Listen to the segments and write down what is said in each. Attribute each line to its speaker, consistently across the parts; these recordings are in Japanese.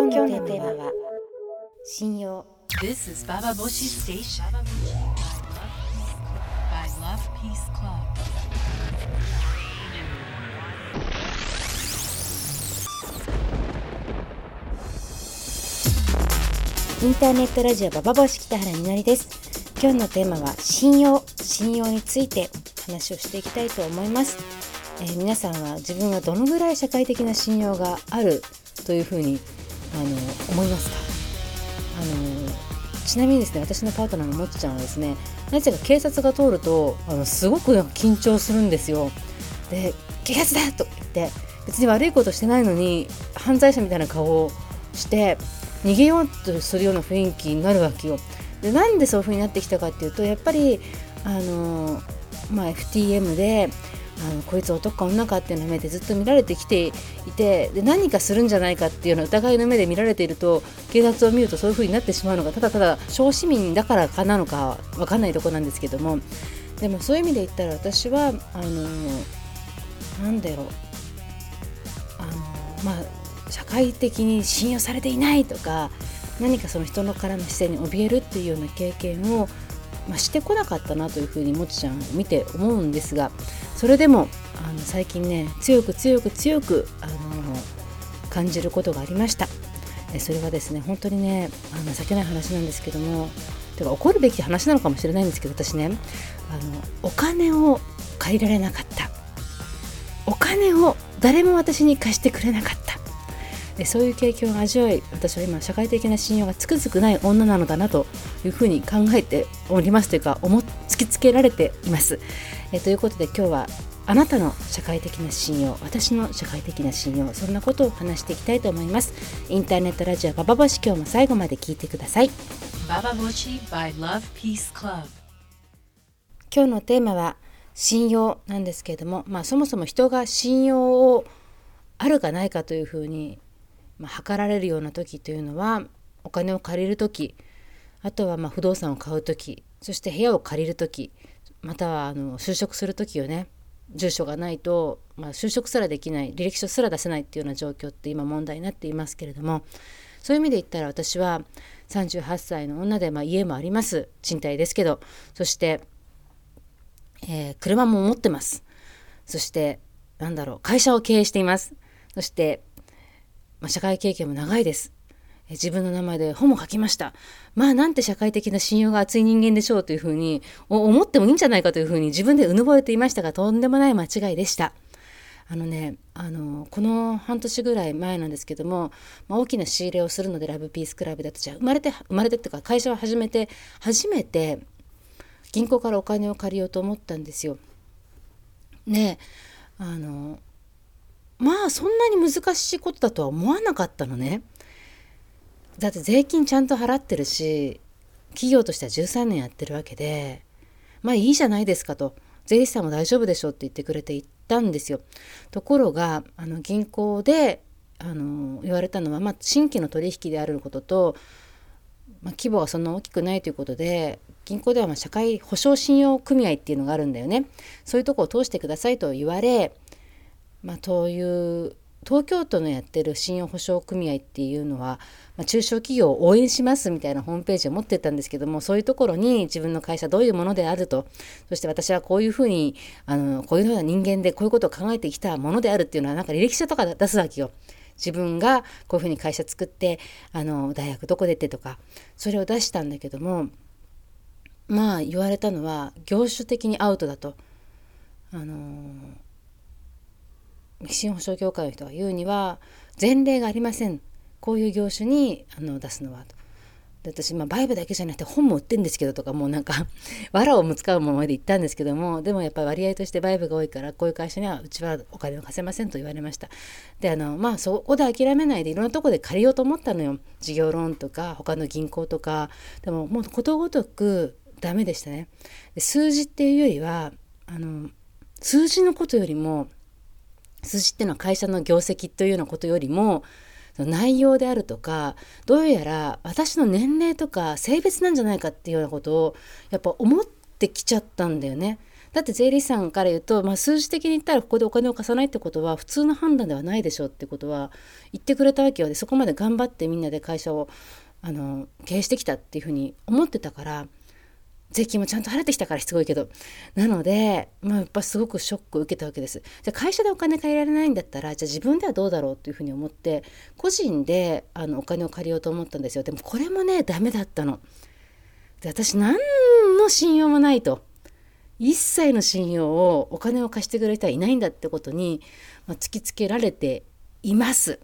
Speaker 1: 今日のテーマは信用
Speaker 2: This is Baba Boshi Station. By Love Peace Club.
Speaker 1: インターネットラジオババボシ北原みのりです今日のテーマは信用信用について話をしていきたいと思います、えー皆さんは自分がどのぐらい社会的な信用があるというふうにあの思いますかあのちなみにですね私のパートナーのもっちゃんはですねなぜか警察が通るとあのすごく緊張するんですよで警察だと言って別に悪いことしてないのに犯罪者みたいな顔をして逃げようとするような雰囲気になるわけよ。でなんでそういう風になってきたかっていうとやっぱりあの、まあ、FTM であのこいつ男か女かっていうの目でずっと見られてきていてで何かするんじゃないかっていうのを疑いの目で見られていると警察を見るとそういう風になってしまうのがただただ小市民だからかなのかわかんないとこなんですけどもでもそういう意味で言ったら私はあのなんだろうあのまあ社会的に信用されていないとか何かその人のからの視線に怯えるっていうような経験を、まあ、してこなかったなというふうにもちちゃんを見て思うんですがそれでもあの最近ね強く強く強くあの感じることがありました。えそれはですね本当にねあの情けない話なんですけどもてか怒るべき話なのかもしれないんですけど私ねあのお金を借りられなかった。お金を誰も私に貸してくれなかった。でそういう経験を味わい私は今社会的な信用がつくづくない女なのだなというふうに考えておりますというか思突きつけられています。えということで今日はあなたの社会的な信用私の社会的な信用そんなことを話していきたいと思いますインターネットラジオババボシ今日も最後まで聞いてください
Speaker 2: Baba Boshi by Love Peace Club.
Speaker 1: 今日のテーマは信用なんですけれども、まあ、そもそも人が信用をあるかないかというふうに、まあ、測られるような時というのはお金を借りる時あとはまあ不動産を買う時そして部屋を借りる時またはあの就職する時よね住所がないと、まあ、就職すらできない履歴書すら出せないっていうような状況って今問題になっていますけれどもそういう意味で言ったら私は38歳の女で、まあ、家もあります賃貸ですけどそしてえー車も持ってます。そして、なんだろう、会社を経営しています。そして、まあ、社会経験も長いです。自分の名前で本も書きました。まあ、なんて社会的な信用が厚い人間でしょうというふうに思ってもいいんじゃないかというふうに自分でうぬぼれていましたが、とんでもない間違いでした。あのね、あの、この半年ぐらい前なんですけども、まあ、大きな仕入れをするので、ラブピースクラブだと、じゃあ生まれて、生まれてっていうか、会社を始めて、初めて、銀行からお金を借りようと思ったんですよ。ねあのまあそんなに難しいことだとは思わなかったのね。だって税金ちゃんと払ってるし企業としては13年やってるわけでまあいいじゃないですかと税理士さんも大丈夫でしょって言ってくれて行ったんですよ。ところがあの銀行であの言われたのは、まあ、新規の取引であることとまあ、規模がそんな大きくないということで銀行ではま社会保障信用組合っていうのがあるんだよねそういうとこを通してくださいと言われ、まあ、そういう東京都のやってる信用保証組合っていうのは、まあ、中小企業を応援しますみたいなホームページを持ってたんですけどもそういうところに自分の会社どういうものであるとそして私はこういうふうにあのこういうような人間でこういうことを考えてきたものであるっていうのはなんか履歴書とか出すわけよ。自分がこういうふうに会社作ってあの大学どこ出てとかそれを出したんだけどもまあ言われたのは業種的にアウトだと。あの信用保証協会の人が言うには前例がありません。こういう業種にあの出すのはと。で私、まあ、バイブだけじゃなくて本も売ってんですけどとかもうなんか 藁をも使うままで言ったんですけどもでもやっぱり割合としてバイブが多いからこういう会社にはうちはお金を貸せませんと言われました。であのまあそこで諦めないでいろんなとこで借りようと思ったのよ。事業ローンとか他の銀行とか。でももうことごとくダメでしたね。数字っていうよりはあの数字のことよりも数字っていうのは会社の業績というようなことよりも内容であるとかどうやら私の年齢とか性別なんじゃないかっていうようなことをやっぱ思ってきちゃったんだよね。だだって税理士さんから言うと、まあ、数字的に言ったらここでお金を貸さないってことは普通の判断ではないでしょうってことは言ってくれたわけよでそこまで頑張ってみんなで会社をあの経営してきたっていうふうに思ってたから税金もちゃんと払ってきたからすごいけど。なので、まあ、やっぱすごくショックを受けたわけです。じゃ会社でお金借りられないんだったらじゃあ自分ではどうだろうというふうに思って個人であのお金を借りようと思ったんですよ。でもこれもねダメだったの。で私何の信用もないと。一切の信用をお金を貸してくれる人はいないんだってことに、まあ、突きつけられています。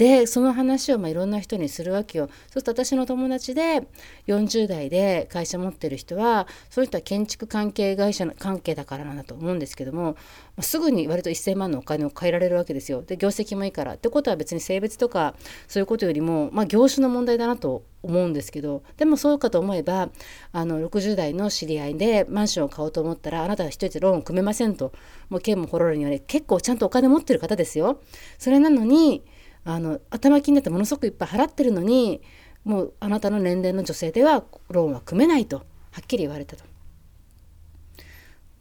Speaker 1: でその話をまあいろんな人にするわけよ。そうすると私の友達で40代で会社持ってる人はそういった建築関係会社の関係だからなんだと思うんですけども、ま、すぐに割と1,000万のお金を借りられるわけですよ。で業績もいいから。ってことは別に性別とかそういうことよりも、まあ、業種の問題だなと思うんですけどでもそうかと思えばあの60代の知り合いでマンションを買おうと思ったらあなたは一人でローンを組めませんともう県もホロロに言われ結構ちゃんとお金持ってる方ですよ。それなのにあの頭金だってものすごくいっぱい払ってるのにもうあなたの年齢の女性ではローンは組めないとはっきり言われたと。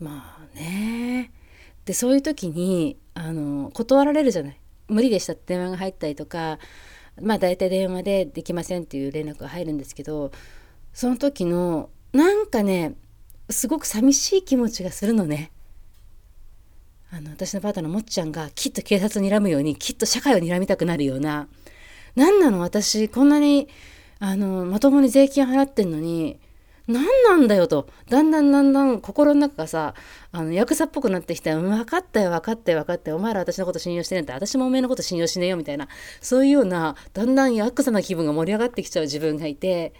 Speaker 1: まあねでそういう時にあの断られるじゃない無理でしたって電話が入ったりとかまあ大体電話でできませんっていう連絡が入るんですけどその時のなんかねすごく寂しい気持ちがするのね。あの私のパートナーのもっちゃんがきっと警察を睨むようにきっと社会を睨みたくなるような。何なの私こんなにあのまともに税金払ってんのに何なんだよと。だんだんだんだん心の中がさあのヤクザっぽくなってきて分かったよ分かったよ分かったよ。お前ら私のこと信用してねえんだ。私もお前のこと信用しねえよみたいな。そういうようなだんだんヤクザな気分が盛り上がってきちゃう自分がいて。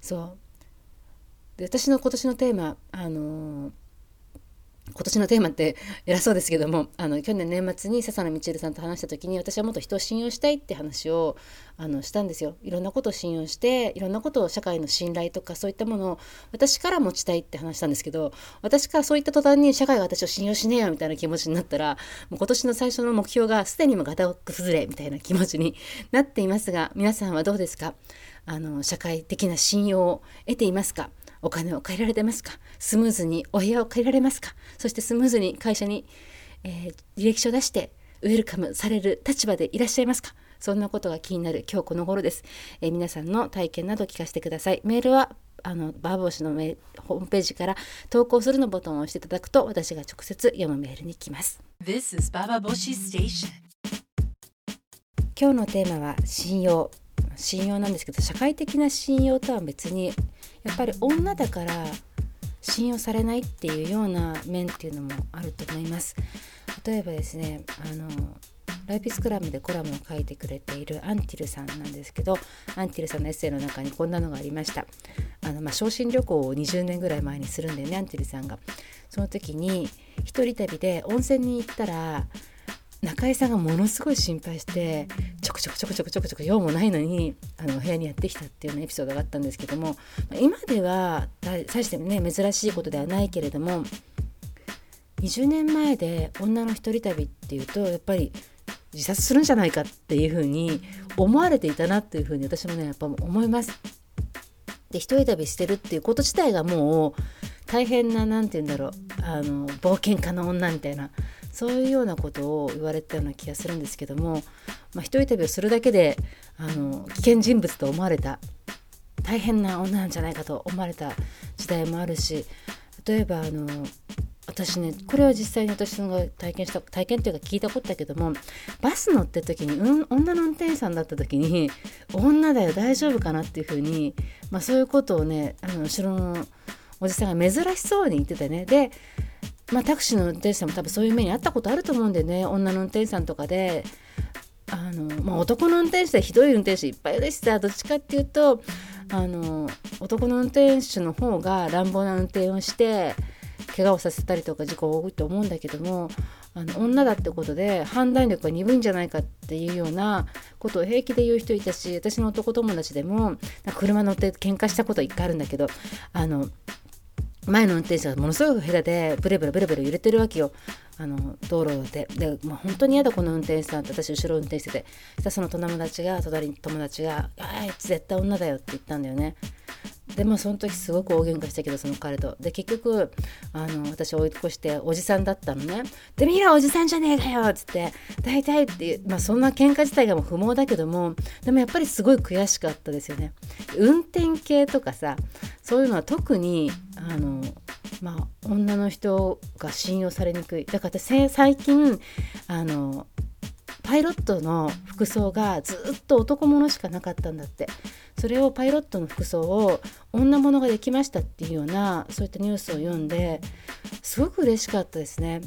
Speaker 1: そう。で私の今年のテーマあのー今年のテーマって偉そうですけどもあの去年年末に笹野みちるさんと話した時に私はもっと人を信用したいって話をあのしたんですよ。いろんなことを信用していろんなことを社会の信頼とかそういったものを私から持ちたいって話したんですけど私からそういった途端に社会が私を信用しねえよみたいな気持ちになったらもう今年の最初の目標がすでにもガタ崩れみたいな気持ちに なっていますが皆さんはどうですか？あの社会的な信用を得ていますか？お金を借りられてますか？スムーズにお部屋を借りられますか？そしてスムーズに会社に、えー、履歴書出してウェルカムされる立場でいらっしゃいますか？そんなことが気になる今日この頃です、えー、皆さんの体験など聞かせてください。メールはあのバーボーシのメホームページから投稿するのボタンを押していただくと私が直接読むメールに来ます。
Speaker 2: This is Baba Boshi Station.
Speaker 1: 今日のテーマは信用。信用なんですけど社会的な信用とは別にやっぱり女だから信用されないっていうような面っていうのもあると思います。例えばですねあのライピスクラムでコラムを書いてくれているアンティルさんなんですけどアンティルさんのエッセイの中にこんなのがありました。あの、まあ、昇進旅行を20年ぐらい前にするんだよねアンティルさんが。その時に一人旅で温泉に行ったら中井さんがものすごい心配してちょくちょくちょくちょくちょくちょく用もないのにあの部屋にやってきたっていうようなエピソードがあったんですけども今では大してね珍しいことではないけれども20年前で女の一人旅っていうとやっぱり自殺するんじゃないかっていうふうに思われていたなっていうふうに私もねやっぱ思います。で一人旅してるっていうこと自体がもう大変な何て言うんだろうあの冒険家の女みたいなそういうようなことを言われたような気がするんですけども、まあ、一人旅をするだけであの危険人物と思われた大変な女なんじゃないかと思われた時代もあるし例えばあの私ねこれは実際に私が体験した体験というか聞いたことだけどもバス乗ってる時に、うん、女の運転手さんだった時に女だよ大丈夫かなっていうふうに、まあ、そういうことをねあの後ろのおじさんが珍しそうに言っててね。でまあ、タクシーの運転手さんも多分そういう目にあったことあると思うんでね女の運転手さんとかであの、まあ、男の運転手でひどい運転手いっぱいいるしさどっちかっていうとあの男の運転手の方が乱暴な運転をして怪我をさせたりとか事故を負うと思うんだけどもあの女だってことで判断力が鈍いんじゃないかっていうようなことを平気で言う人いたし私の男友達でも車乗って喧嘩したこと一回あるんだけどあの前の運転手がものすごく下手でブレブレブレブレ揺れてるわけよ。あの道路で。で、まあ、本当に嫌だこの運転手さんって私後ろ運転しててそしたらその友達が隣に友達が「あいつ絶対女だよ」って言ったんだよね。でもその時すごく大喧嘩したけどその彼と。で結局あの私追い越しておじさんだったのねで見ろおじさんじゃねえかよっつって大体ってまあそんな喧嘩自体がもう不毛だけどもでもやっぱりすごい悔しかったですよね。運転系とかさそういうのは特にあのまあ女の人が信用されにくい。だから私最近あのパイロットの服装がずっと男物しかなかったんだって。それをパイロットの服装を女物ができましたっていうようなそういったニュースを読んですごく嬉しかったですね。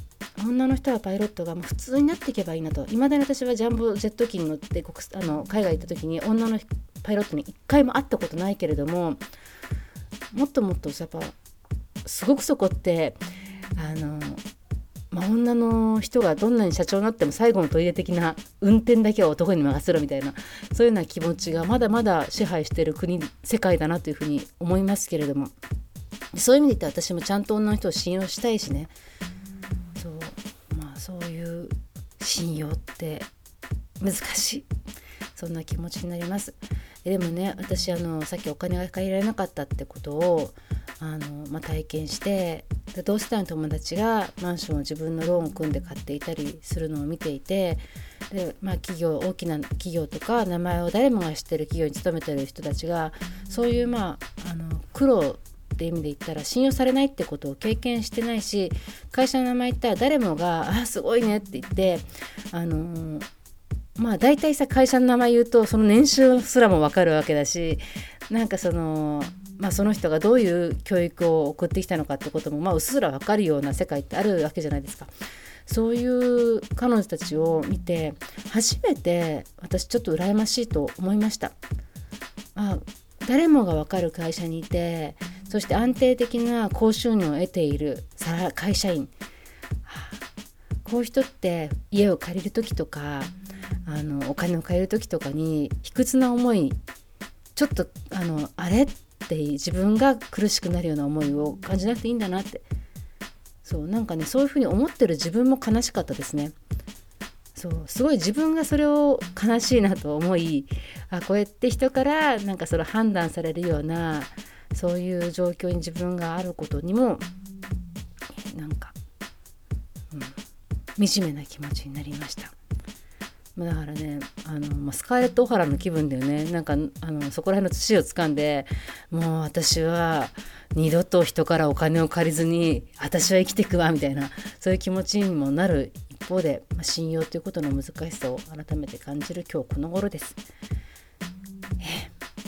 Speaker 1: 女の人はパイロットがもう普通になっていけばいいなと。いまだに私はジャンボジェット機に乗ってあの海外行った時に女のパイロットに一回も会ったことないけれどももっともっとやっぱすごくそこってあのまあ、女の人がどんなに社長になっても最後のトイレ的な運転だけは男に任せろみたいなそういうような気持ちがまだまだ支配してる国世界だなというふうに思いますけれどもそういう意味で言って私もちゃんと女の人を信用したいしね。そうまあそういう信用って難しい。そんな気持ちになります。でもね私あのさっきお金が借りられなかったってことをあの、まあ、体験して同世代の友達がマンションを自分のローンを組んで買っていたりするのを見ていてで、まあ、企業大きな企業とか名前を誰もが知ってる企業に勤めてる人たちがそういう、まあ、あの苦労って意味で言ったら信用されないってことを経験してないし会社の名前言ったら誰もが「あすごいね」って言ってあのまあ大体さ会社の名前言うとその年収すらも分かるわけだしなんかそのまあ、その人がどういう教育を送ってきたのかってことも、まあ、うっすら分かるような世界ってあるわけじゃないですか。そういう彼女たちを見て初めて私ちょっと羨ましいと思いました。あ誰もが分かる会社にいてそして安定的な高収入を得ている会社員、はあ、こういう人って家を借りる時とかあのお金を借りる時とかに卑屈な思いちょっとあのあれって自分が苦しくなるような思いを感じなくていいんだなってそうなんかねそういうふうに思ってる自分も悲しかったですね。そうすごい自分がそれを悲しいなと思いあこうやって人からなんかそれ判断されるようなそういう状況に自分があることにもなんか、うん、惨めな気持ちになりました。だからねあの、まあ、スカーレット・オハラの気分だよねなんかあのそこら辺の土を掴んでもう私は二度と人からお金を借りずに私は生きていくわみたいなそういう気持ちにもなる一方で、まあ、信用ということの難しさを改めて感じる今日この頃です。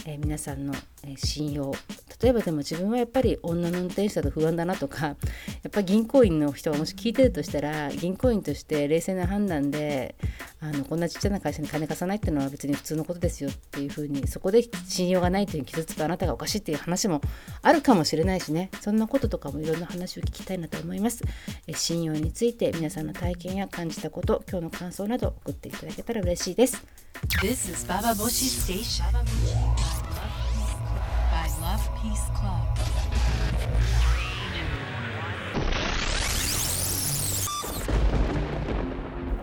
Speaker 1: えー、皆さんの、え、信用。例えばでも自分はやっぱり女の運転手だと不安だなとか やっぱ銀行員の人がもし聞いてるとしたら銀行員として冷静な判断であのこんなちっちゃな会社に金貸さないっていうのは別に普通のことですよっていうふうにそこで信用がないという傷つくあなたがおかしいっていう話もあるかもしれないしね。そんなこととかもいろんな話を聞きたいなと思います。え信用について皆さんの体験や感じたこと今日の感想など送っていただけたら嬉しいです。
Speaker 2: This is Baba Boshi Station. Peace Club.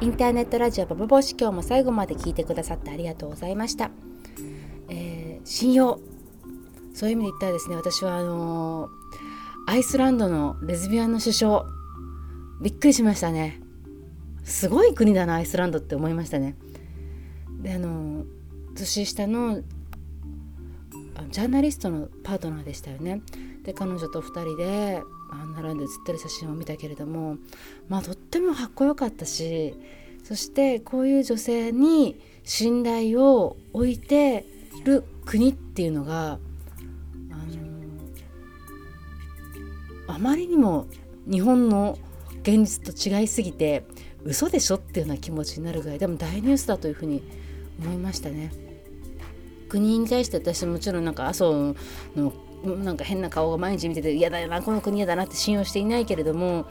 Speaker 1: インターネットラジオババボシ今日も最後まで聞いてくださってありがとうございました。えー、信用そういう意味で言ったらですね私はあのー、アイスランドのレズビアンの首相びっくりしましたねすごい国だなアイスランドって思いましたねであのー、年下のジャーナリストのパートナーでしたよねで彼女と2人で並んで写ってる写真を見たけれどもまあとってもかっこよかったしそしてこういう女性に信頼を置いてる国っていうのが、あのあまりにも日本の現実と違いすぎて嘘でしょっていうような気持ちになるぐらいでも大ニュースだというふうに思いましたね。国に対して私もちろんなんか麻生のなんか変な顔が毎日見てて嫌だよなこの国嫌だなって信用していないけれども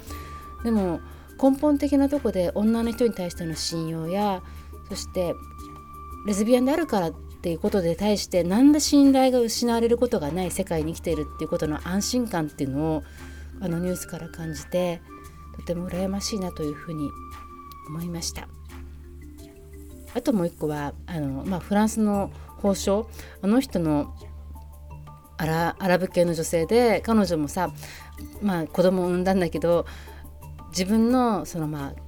Speaker 1: でも根本的なとこで女の人に対しての信用やそしてレズビアンであるからっていうことで対して何ら信頼が失われることがない世界に生きているっていうことの安心感っていうのをあのニュースから感じてとても羨ましいなというふうに思いました。あともう一個はあの、まあ、フランスの法相あの人のアラアラブ系の女性で彼女もさ、まあ、子供を産んだんだけど自分のそのまあ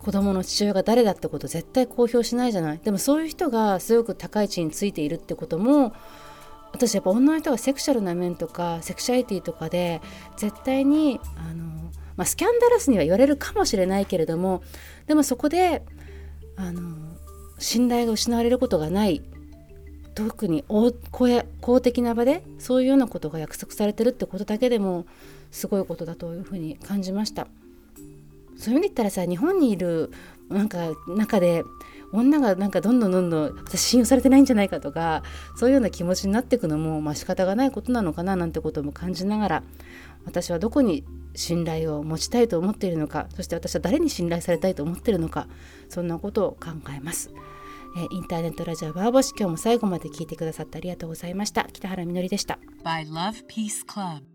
Speaker 1: 子供の父親が誰だってこと絶対公表しないじゃない。でもそういう人がすごく高い地位についているってことも私やっぱ女の人がセクシャルな面とかセクシャリティとかで絶対にあの、まあ、スキャンダラスには言われるかもしれないけれどもでもそこであの信頼が失われることがない。特に公的な場でそういうようなことが約束されてるってことだけでもすごいことだというふうに感じましたそういう意味で言ったらさ日本にいるなんか中で女がなんかどんどんどんどん私信用されてないんじゃないかとかそういうような気持ちになっていくのもまあ仕方がないことなのかななんてことも感じながら私はどこに信頼を持ちたいと思っているのかそして私は誰に信頼されたいと思っているのかそんなことを考えます。えインターネットラジオバーボシ今日も最後まで聞いてくださってありがとうございました。北原みのりでした。
Speaker 2: By Love Peace Club